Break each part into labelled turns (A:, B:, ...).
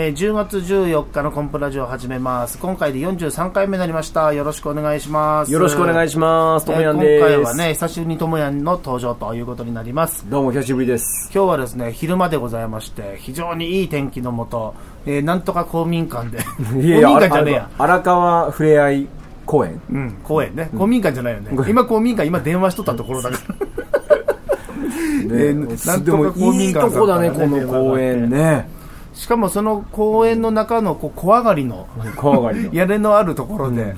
A: えー10月14日のコンプラジオを始めます。今回で43回目になりました。よろしくお願いします。
B: よろしくお願い
A: し
B: します。ともやんです。
A: 今回はね、久しぶりにともやんの登場ということになります。
B: どうも久しぶりです。
A: 今日はですね、昼間でございまして、非常にいい天気のもと、えーなんとか公民館で、公民館じゃねえや。
B: 荒川ふれあい公園。
A: うん、公園ね。公民館じゃないよね。今公民館、今電話しとったところだから。えーなんとか公民館
B: いいとこだねこの公園ね。
A: しかもその公園の中のこう小上がりの
B: 小上がりの。
A: 屋根のあるところで、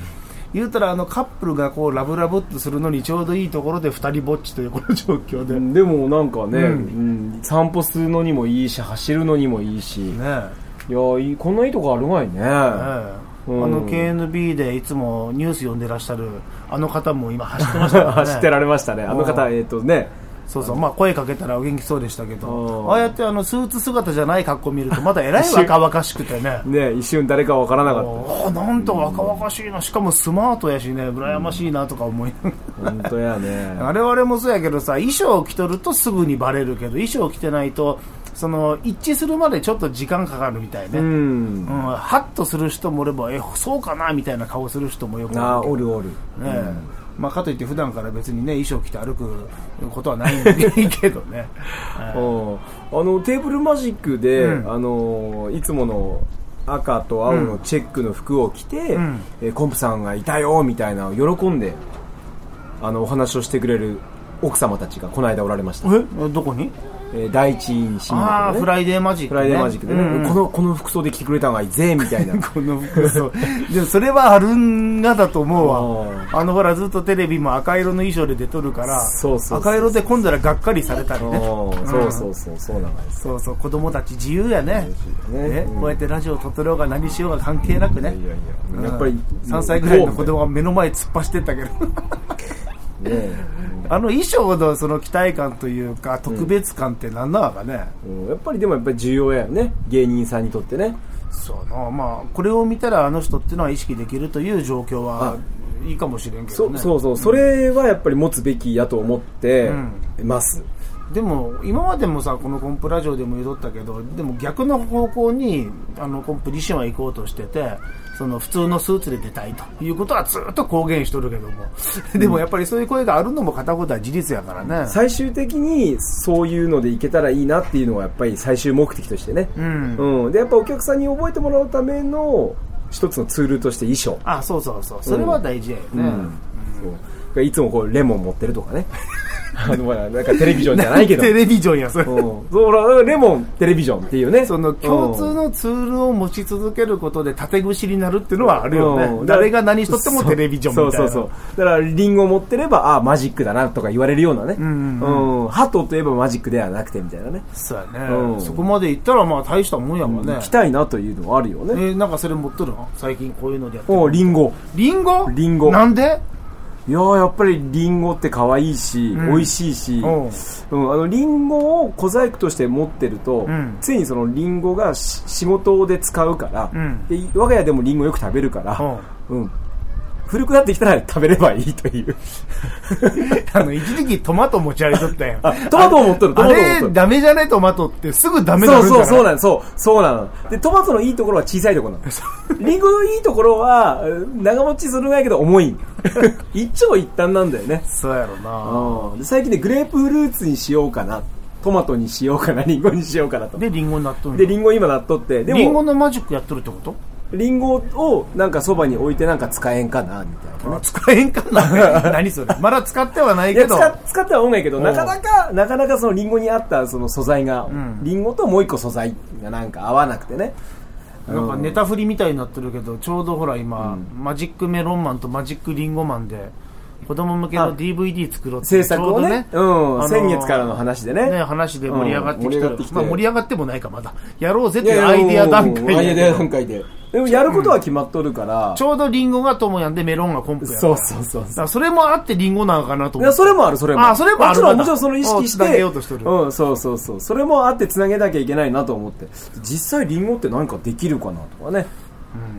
A: 言うたらあのカップルがこうラブラブっとするのにちょうどいいところで二人ぼっちというこの状況で、ね
B: でもなんかね、
A: うん
B: うん散歩するのにもいいし、走るのにもいいし。いやいい、こんないいとこあるがいね。
A: え
B: うん
A: の KNB でいつもニュース読んでらっしゃるあの方も今走ってましたからね
B: 走ってられましたね。あの方、
A: うん
B: えっとね、
A: そうそう、まあ声かけたらお元気そうでしたけど。
B: う、ん。
A: ああやってあのスーツ姿じゃない格好見るとまだえらい若々しくてね。
B: ね、一瞬誰かわからなかっ
A: ああなんと若々しいな、しかもスマートやしね、羨ましいなとか思いながら。
B: た。本当やね。
A: 我々もそうやけどさ衣装を着とるとすぐにバレるけど衣装を着てないとその一致するまでちょっと時間かかるみたいね、
B: う
A: うん。
B: ん。
A: ハッとする人もおればえそうかなみたいな顔する人もよく
B: ああ、
A: る
B: おるおる。
A: ねえまあ、かといって普段から別にね衣装着て歩くことはないんでいいけどね、
B: あのテーブルマジックで、
A: うん。
B: あのいつもの赤と青のチェックの服を着て、
A: うん。
B: えーコンプさんがいたよみたいな喜んであのお話をしてくれる奥様たちがこの間おられました、
A: え？どこに？
B: えー第一市民
A: ああフライデーマジック、ね、
B: フライデーマジックでね、
A: うん
B: このこの服装で着てくれたのがいいぜみたいな。
A: この服装でもそれはあるんがだと思うわ。
B: あ
A: あのほらずっとテレビも赤色の衣装で出とるから赤色で今度はがっかりされたりね。
B: うん。そうそうそうそうなんです。
A: そうそう子供たち自由やね。
B: ね
A: ね
B: うん。
A: こうやってラジオ撮ってろうが何しようが関係なくね。
B: いやいややっぱり
A: 3歳ぐらいの子供が目の前突っ走ってったけど
B: ね
A: あの衣装のその期待感というか特別感って何なのかね、
B: うん。やっぱりでもやっぱり重要やよね。芸人さんにとってね。
A: そうなまあこれを見たらあの人っていうのは意識できるという状況はいいかもしれんけどね。
B: そそうそう、それはやっぱり持つべきやと思ってます、
A: でも今までもさこのコンプラジオでも言うとったけどでも逆の方向にあのコンプ自身は行こうとしててその普通のスーツで出たいということはずっと公言しとるけども。でもやっぱりそういう声があるのも片方は事実やからね。
B: 最終的にそういうのでいけたらいいなっていうのがやっぱり最終目的としてね、
A: うん。
B: うん、でやっぱお客さんに覚えてもらうための一つのツールとして衣装、
A: あそうそうそう。それは大事やよね、
B: うん。そう。いつもこうレモン持ってるとかね あのほらなんかテレビジョンじゃないけど。
A: テレビジョンやそれ、
B: うん、そうレモンテレビジョンっていうね。
A: その共通のツールを持ち続けることで縦串になるっていうのはあるよね、
B: うん。
A: 誰が何しとってもテレビジョンみたいな。
B: そうそうそう。だからリンゴを持ってればああマジックだなとか言われるようなね、
A: ん
B: うんハトといえばマジックではなくてみたいなね。
A: そうやね、
B: うん。
A: そこまでいったらまあ大したもんやもんね、
B: 来たいなというのはあるよね、
A: えーなんかそれ持っとるの？最近こういうのでやって
B: おリンゴ。
A: リンゴ？
B: リンゴ。
A: なんで？
B: いやーやっぱりリンゴって可愛いし、
A: うん。
B: 美味しいし、
A: う。ん
B: うん、あのリンゴを小細工として持ってると、
A: ん。
B: ついにそのリンゴがし仕事で使うから、
A: うん。
B: で我が家でもリンゴよく食べるから、うん古くなってきたら食べればいいという。
A: あの一時期トマト持ち歩いとったやん。
B: あトマトを持っとるト
A: あ
B: マトを持っとる。
A: れダメじゃねトマトってすぐダメにな
B: そうそうそうなのそう。そうなのでトマトのいいところは小さいところなの。リンゴのいいところはうん長持ちするんやけど重い。一長一短なんだよね。
A: そうやろな。
B: 最近ねグレープフルーツにしようかな。トマトにしようかなリンゴにしようかなと。で
A: でリンゴになっとるん
B: リンゴ今なっとって。でも
A: リンゴのマジックやっとるってこと？
B: リンゴをなんかそばに置いてなんか使えんかなみたいな。
A: あ使えんかな？何それ？まだ使ってはないけど。
B: 使使っては音楽やけど
A: う。ん
B: なかなかなかなかそのリンゴに合ったその素材が、
A: ん。
B: リンゴともう一個素材がなんか合わなくてね。
A: なんかネタ振りみたいになってるけどちょうどほら今、
B: う
A: マジックメロンマンとマジックリンゴマンで子供向けの
B: あ
A: DVD 作ろうって
B: 制作をね？
A: ちょう
B: ん。
A: あのー
B: 先月からの話でね。
A: ね話で盛り上がってきてる、
B: うん。盛り上がって
A: まあ、盛り上がってもないかまだ。やろうぜっていうアイディア段階
B: うんアイデア
A: で
B: 段階ででもやることは決まっとるから、
A: ちょうどリンゴがトモヤンでメロンがコンプや
B: そうそうそう
A: だからそれもあってリンゴなのかなと思って。
B: いやそれもあるそれも。
A: あそれもある
B: もちろんもちろんその意識し
A: つなげ
B: て
A: ようとしてる。
B: うんそうそうそう。それもあってつなげなきゃいけないなと思って。実際リンゴって何かできるかなとかね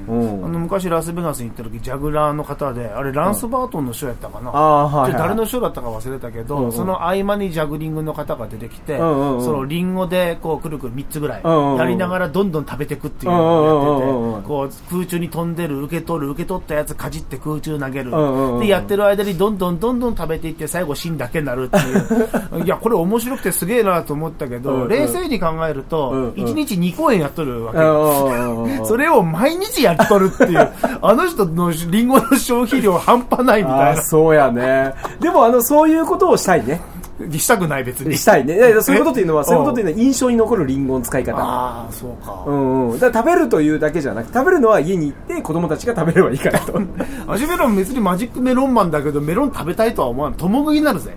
B: うん
A: あの昔ラスベガスに行った時ジャグラーの方であれランス・バートンのショーやったかな、
B: はい。
A: 誰のショーだったか忘れたけど、
B: うんうん
A: その合間にジャグリングの方が出てきて、
B: うんうんうん
A: そのリンゴでこうくるくる3つぐらい
B: うんうんうん
A: やりながらどんどん食べていくっていうのをやって
B: うんうんうんうん
A: て、こう空中に飛んでる、受け取る、受け取ったやつかじって空中投げる
B: んうんうん。
A: で、やってる間にどんどんどんどん食べていって最後芯だけになるっていう。いや、これ面白くてすげえなと思ったけど、
B: うんうん
A: 冷静に考える
B: うん
A: と
B: うん、
A: 1日2公演やっとるわけ。
B: うん
A: それを毎日やっとるっていう、あの人のリンゴの消費量半端ないみたい
B: ああ、そうやね。でも、あの、そういうことをしたいね。
A: な。したくない別に。
B: したいね。そういうことっていうのは、
A: え？
B: そういうことっていうのは印象に残るリンゴの使い方。
A: ああ、そうか。
B: うんうん。だ食べるというだけじゃなくて、食べるのは家に行って子供たちが食べればいいかなと。
A: 味メロン別にマジックメロンマンだけど、メロン食べたいとは思わん。共食いになるぜ。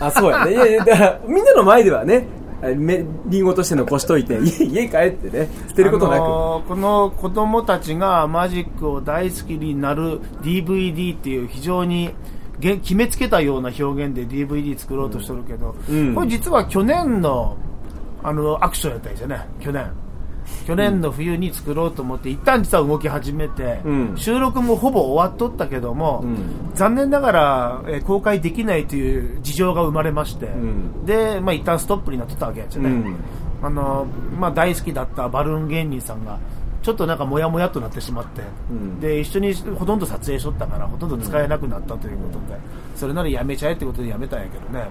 B: あ、そうやね。いやいや、だから、みんなの前ではね、めリンゴとして残しといて、家 家帰ってね、捨てることなく。
A: あのーこの子供たちがマジックを大好きになる DVD っていう非常にげ決めつけたような表現で DVD 作ろうとしてるけど、
B: うん。
A: これ実は去年のあのアクションやったんですよね。去年去年の冬に作ろうと思って一旦実は動き始めて、
B: うん。
A: 収録もほぼ終わっとったけども、
B: うん。
A: 残念ながら、えー公開できないという事情が生まれまして、
B: ん。
A: で、まあ、一旦ストップになっとったわけやつよね、
B: うん。
A: あのまあ、大好きだったバルーン芸人さんがちょっとなんかモヤモヤとなってしまって、
B: ん。
A: で一緒にほとんど撮影しとったからほとんど使えなくなったということで、それならやめちゃえってことでやめたんやけどね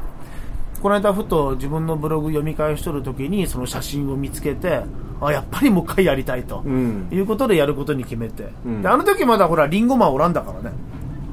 A: この間ふと自分のブログ読み返しとる時にその写真を見つけてあやっぱりもう一回やりたいと、
B: うん。
A: いうことでやることに決めて、
B: うん。
A: であの時まだほらリンゴマンおらんだからね。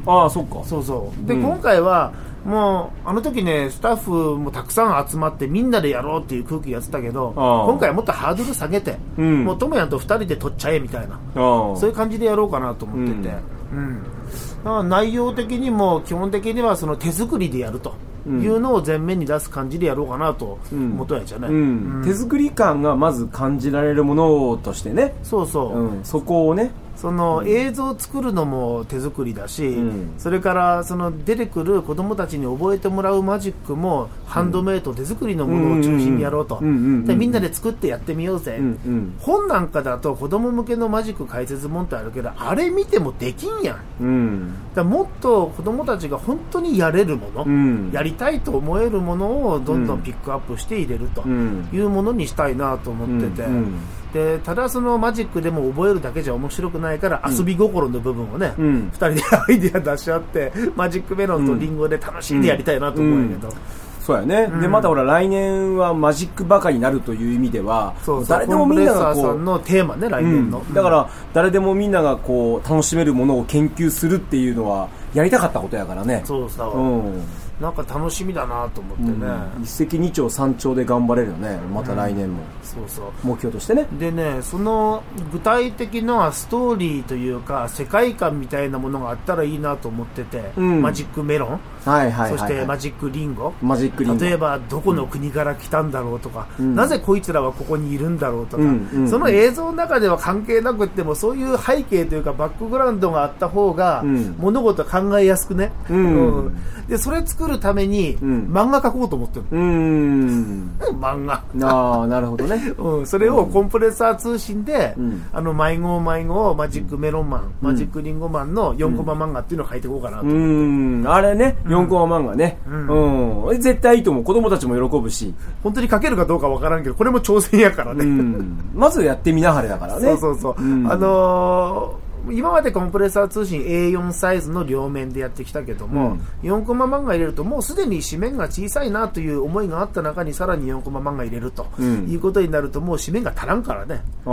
B: ああ、そっか。
A: そうそう。で、
B: うん。
A: 今回はもうあの時ねスタッフもたくさん集まってみんなでやろうっていう空気やってたけど今回はもっとハードル下げて、
B: うん。
A: もうトモヤンと2人で撮っちゃえみたいな。そういう感じでやろうかなと思ってて、うん。だから内容的にも基本的にはその手作りでやるというのを前面に出す感じでやろうかなと
B: うん。
A: 思ったやつじゃね、
B: うん。
A: うん。
B: 手作り感がまず感じられるものとしてね、
A: そうそう、
B: うん、そこをね、
A: その映像を作るのも手作りだし、
B: うん。
A: それからその出てくる子供たちに覚えてもらうマジックもハンドメイド手作りのものを中心にやろうと、でみんなで作ってやってみようぜ、
B: うんうん。
A: 本なんかだと子供向けのマジック解説本ってあるけどあれ見てもできんやん。
B: うん。
A: らもっと子供たちが本当にやれるもの、
B: うん。
A: やりたいと思えるものをどんどん。ピックアップして入れると
B: うん。
A: いうものにしたいなと思ってて、
B: うんうん
A: でただそのマジックでも覚えるだけじゃ面白くないから遊び心の部分をね、二
B: うん。
A: 人でアイデア出し合ってマジックメロンとリンゴで楽しんでやりたいなと思うんやけど、
B: そうやね、でまたほら来年はマジックバカになるという意味では誰でもみんながこう
A: んのテーマね来年の、
B: うん。だから誰でもみんながこう楽しめるものを研究するっていうのはやりたかったことやからね。
A: そうさ、
B: うん
A: なんか楽しみだなと思ってね、
B: 一石二鳥三鳥で頑張れるよね。また来年も。
A: そうそう。
B: 目標としてね。
A: でねその具体的なストーリーというか世界観みたいなものがあったらいいなと思ってて、
B: うん。
A: マジックメロン、
B: はいはいはい、はい、
A: そしてマジックリンゴ。
B: マジックリンゴ。
A: 例えばどこの国から来たんだろうとか、
B: うん。
A: なぜこいつらはここにいるんだろうとか、
B: うんうん。
A: その映像の中では関係なくってもそういう背景というかバックグラウンドがあった方が、
B: うん。
A: 物事考えやすくね、
B: うん。
A: でそれ作るために、
B: ん。
A: 漫画描こうと思ってる
B: うーん。
A: 漫画。
B: ああなるほどね。
A: うん、それをコンプレッサー通信で、
B: うん。
A: あの迷子迷子マジックメロンマン、マジックリンゴマンの4コマ漫画っていうのを書いていこうかなと、
B: うーん。あれね4コマ漫画ね。うん、絶対いいと思う。子供たちも喜ぶし。
A: 本当に書けるかどうかわからんけどこれも挑戦やからね、
B: うん。まずやってみなはれだからね。
A: そうそうそう、
B: ん。
A: あのー今までコンプレッサー通信 A4 サイズの両面でやってきたけども、4コマ漫画入れるともうすでに紙面が小さいなという思いがあった中にさらに4コマ漫画入れると、
B: うん。
A: いうことになるともう紙面が足らんからね。でち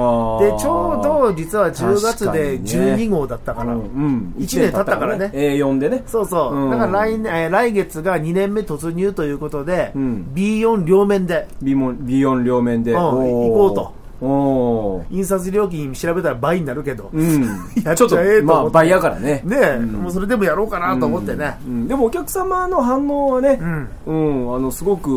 A: ょうど実は10月で
B: 確かにね。
A: 12号だったから、
B: うんうん、
A: 1年経ったからね。
B: A4 でね。
A: そうそう、
B: うん。
A: だから来年、えー来月が2年目突入ということで、
B: うん。
A: B4 両面で。
B: B4, B4 両面で、
A: 行こうと印刷料金調べたら倍になるけど、
B: うん。
A: やっ
B: ちょっと
A: ちゃえと
B: まあ倍やからね。
A: ねえ、もうそれでもやろうかなと思ってね、
B: うんでもお客様の反応はね、
A: ん。
B: うんあのすごく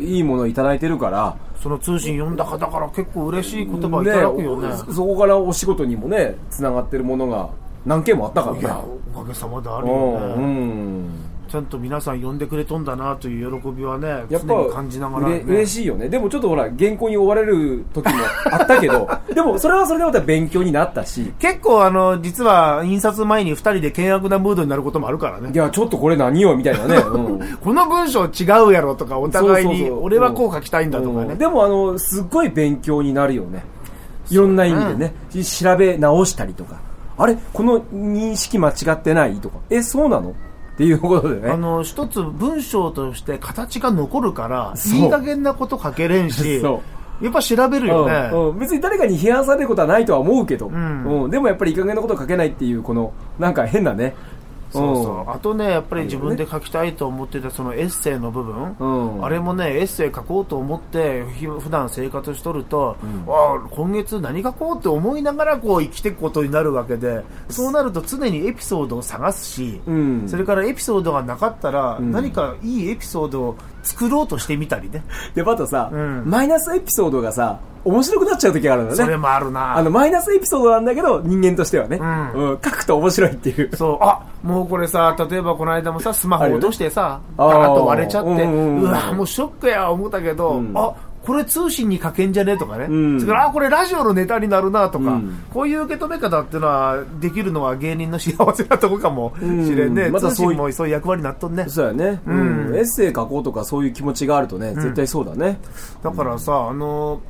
B: いいものをいただいてるから。
A: その通信読んだ方から結構嬉しい言葉をいただくよね。
B: そそこからお仕事にもねつながってるものが何件もあったからね。
A: いやおかげさまである
B: う
A: よね、
B: んうん
A: ちゃんと皆さん呼んでくれとんだなという喜びはね
B: やっぱ
A: 感じながら、
B: う
A: ね、
B: れ嬉しいよね。でもちょっとほら原稿に追われる時もあったけど でもそれはそれでまた勉強になったし。
A: 結構あの実は印刷前に2人で険悪なムードになることもあるからね。
B: いやちょっとこれ何よみたいなね、うん。
A: この文章違うやろとかお互いに俺はこう書きたいんだとかね。
B: うん。でもあのすっごい勉強になるよね。いろんな意味でね。調べ直したりとか。あれ？この認識間違ってない？とか。えそうなの？っていうことでね。
A: あの一つ文章として形が残るからいい加減なこと書けれんし
B: そ
A: やっぱ調べるよね、
B: うんうん。別に誰かに批判されることはないとは思うけど、
A: ん。
B: うん。でもやっぱりいい加減なこと書けないっていうこのなんか変なね
A: そうそう。あとねやっぱり自分で書きたいと思ってたそのエッセイの部分、
B: うん。
A: あれもねエッセイ書こうと思ってひ普段生活しとると、ああ今月何書こうって思いながらこう生きていくことになるわけでそうなると常にエピソードを探すし、
B: うん。
A: それからエピソードがなかったら、
B: ん。
A: 何かいいエピソードを作ろうとしてみたりね。
B: でまたさ、
A: うん。
B: マイナスエピソードがさ面白くなっちゃう時があるんだよね。
A: それもあるな。
B: あのマイナスエピソードなんだけど人間としてはね、
A: うん。
B: うん。書くと面白いっていう。
A: そう、あ、もうこれさ、例えばこの間もさ、スマホ落としてさ、
B: ね
A: ガーッと割れちゃって、
B: うんうんうん
A: うわ、もうショックや、思ったけど、
B: うん。
A: あ、これ通信に書けんじゃね？とかね、
B: うん。
A: それからあ、これラジオのネタになるなとか、
B: うん。
A: こういう受け止め方っていうのは、できるのは芸人の幸せなとこかもしれんね。
B: うんまたそういう
A: 通信もそういう役割になっとんね。
B: そうやね、うん。
A: うん
B: エッセイ書こうとかそういう気持ちがあるとね、絶対そうだね。
A: だからさ、あの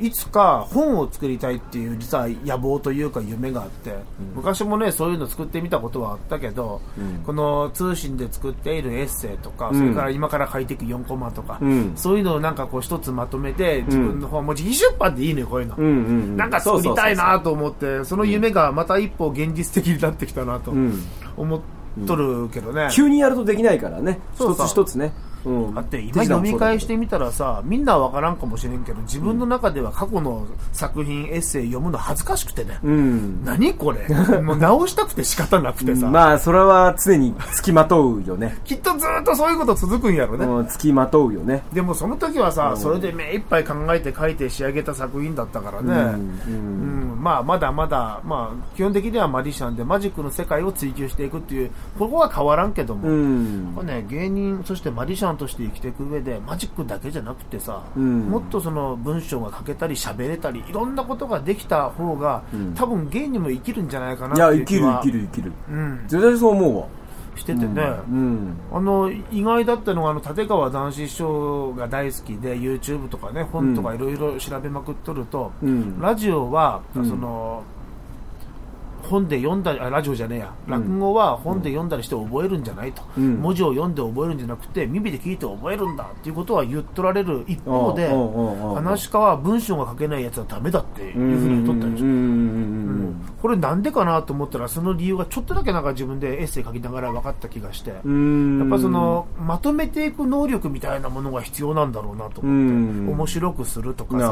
A: いつか本を作りたいっていう実は野望というか夢があって、昔もねそういうの作ってみたことはあったけど、
B: うん。
A: この通信で作っているエッセイとか、
B: うん。
A: それから今から書いていく4コマとか、
B: うん。
A: そういうのをなんかこう一つまとめて自分の本、もう自費出版でいいのよこういうの、
B: うんうんうん。
A: なんか作りたいなと思ってその夢がまた一歩現実的になってきたなと思っとるけどね、
B: 急にやるとできないからね。一つ一つね、うん、
A: だって今読み返してみたらさみんなは分からんかもしれんけど自分の中では過去の作品エッセイ読むの恥ずかしくてね、
B: うん。
A: 何これ？もう直したくて仕方なくてさ、
B: まあそれは常につきまとうよね、
A: きっとずっとそういうこと続くんやろね、
B: うん、つきまとうよね。
A: でもその時はさ、
B: うん。
A: それで目いっぱい考えて書いて仕上げた作品だったからね、
B: うん
A: うん。まあ、まだまだ、まあ、基本的にはマジシャンでマジックの世界を追求していくっていうここは変わらんけども、
B: うん。
A: これね、芸人そしてマジシャンとして生きていく上でマジックだけじゃなくてさ、
B: うん。
A: もっとその文章が書けたり喋れたりいろんなことができた方が、
B: うん。
A: 多分芸にも生きるんじゃないかなっていう気は。
B: 生きる生きる生きる。
A: うん、
B: 絶対そう思うわ。
A: しててね、
B: うん。
A: あの意外だったのがあの立川談志師匠が大好きで YouTube とかね本とかいろいろ調べまくっとると、
B: うん。
A: ラジオは、
B: うん。
A: その本で読んだラジオじゃねえや。
B: うん。
A: 落語は本で読んだりして覚えるんじゃないと、
B: うん。
A: 文字を読んで覚えるんじゃなくて耳で聞いて覚えるんだっていうことは言っとられる一方で話し家は文章が書けないやつはダメだっていうふうに言っとった
B: ん。うん。うん
A: これなんでかなと思ったらその理由がちょっとだけなんか自分でエッセイ書きながら分かった気がして、
B: うん。
A: やっぱそのまとめていく能力みたいなものが必要なんだろうなと思って、
B: うん。
A: 面白くするとかさ。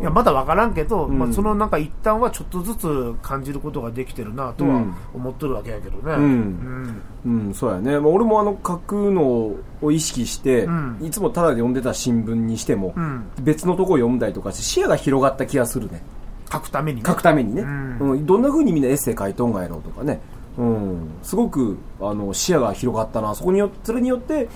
A: いやまだ分からんけど、
B: うん。
A: まあ、そのなんか一旦はちょっとずつ感じることができてるなとは
B: うん。
A: 思っとるわけやけどね、
B: うん。
A: うん。
B: うん、そうやね。まあ、俺もあの、書くのを意識して、
A: うん。
B: いつもただで読んでた新聞にしても、
A: うん。
B: 別のところ読んだりとかして、視野が広がった気がするね。
A: 書くためにね
B: 書くためにね。
A: うん
B: うんどんな風にみんなエッセイ書いとんがやろうとかね。うん。すごく、あの、視野が広がったな。そこによそれによって、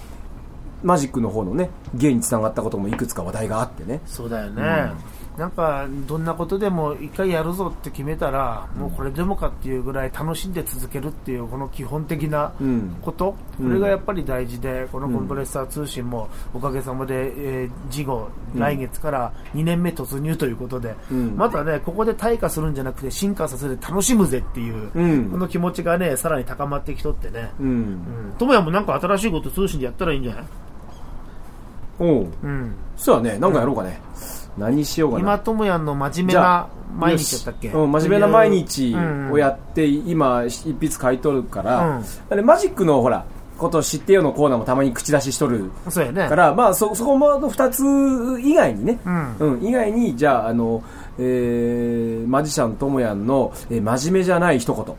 B: マジックの方のね、芸につながったこともいくつか話題があってね。
A: そうだよね、なんかどんなことでも一回やるぞって決めたら、もうこれでもかっていうぐらい楽しんで続けるっていうこの基本的な
B: うん。
A: こと、
B: うん。
A: これがやっぱり大事でこのコンプレッサー通信もおかげさまで、えー事後
B: うん
A: 来月から2年目突入ということで、
B: うん。
A: またねここで退化するんじゃなくて進化させて楽しむぜっていう、
B: うん。
A: この気持ちがねさらに高まってきとってね。
B: うん。
A: うん。智也もなんか新しいこと通信でやったらいいんじゃない、
B: おう。
A: うん、
B: そうやね。なんかやろうかね。何しようかな。
A: 今智也の真面目な毎日やったっけ、
B: うん、真面目な毎日
A: うん
B: をやって、今、一筆書いとるから、
A: うん。
B: あれマジックのほら、こと知ってよのコーナーもたまに口出ししとる
A: そうやね。
B: から、まあ、そ、そこの二つ以外にね、
A: うん。
B: うん、以外に、じゃあ、あの、えー、マジシャンともやんの、えー真面目じゃない一言。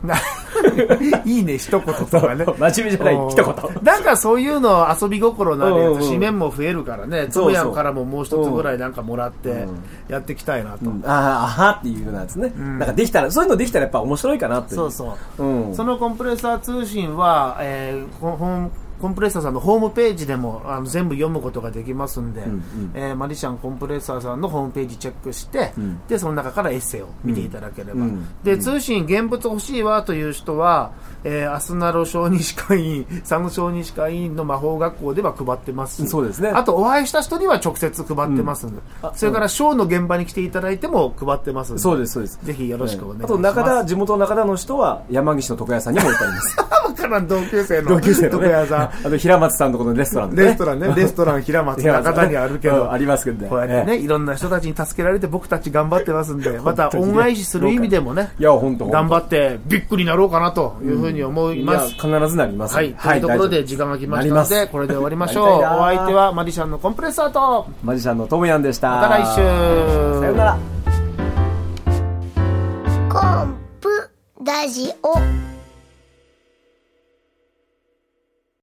A: いいね一言とかね。
B: 真面目じゃない一言。
A: なんかそういうの遊び心のあるやつ紙面も増えるからね。
B: そうそう
A: トムヤンからももう一つぐらいなんかもらって
B: うん
A: やっていきたいなと、
B: うん。ああ、あはっていうようなやつね。
A: ん。
B: なんかできたら、そういうのできたらやっぱ面白いかなって。
A: そうそう。
B: うん。
A: そのコンプレッサー通信は、えーこ本コンプレッサーさんのホームページでもあの全部読むことができますんで、
B: んうん。
A: えーマリシャンコンプレッサーさんのホームページチェックして、
B: ん。
A: でその中からエッセイを見ていただければ、
B: うん。
A: で通信現物欲しいわという人は、えー、アスナロ小児歯科医院サム小児歯科医院の魔法学校では配ってます。し
B: そうですね。
A: あとお会いした人には直接配ってますんで、
B: あ
A: それからショーの現場に来ていただいても配ってますんで。
B: そうですそうです。
A: ぜひよろしくお願いします、
B: あと中田地元の中田の人は山岸の床屋さんにも置いてあります。
A: わからん同級生の。床屋さん
B: あと平松さんとこのレストランで、ね、
A: レストランね、レストラン平松中田にあるけど、
B: うんありますけどね。
A: こうやってね、いろんな人たちに助けられて僕たち頑張ってますんで、また恩返しする意味でもね、
B: いや本当
A: 頑張ってビッグになろうかなというふうに思います。
B: 必ずなります。
A: はい、というところで時間が来ましたので、これで終わりましょう。お相手はマリシャンのコンプレッサーと、
B: マジシャンのトムヤンでした。
A: また来週。
B: さよなら。
C: コンプラジオ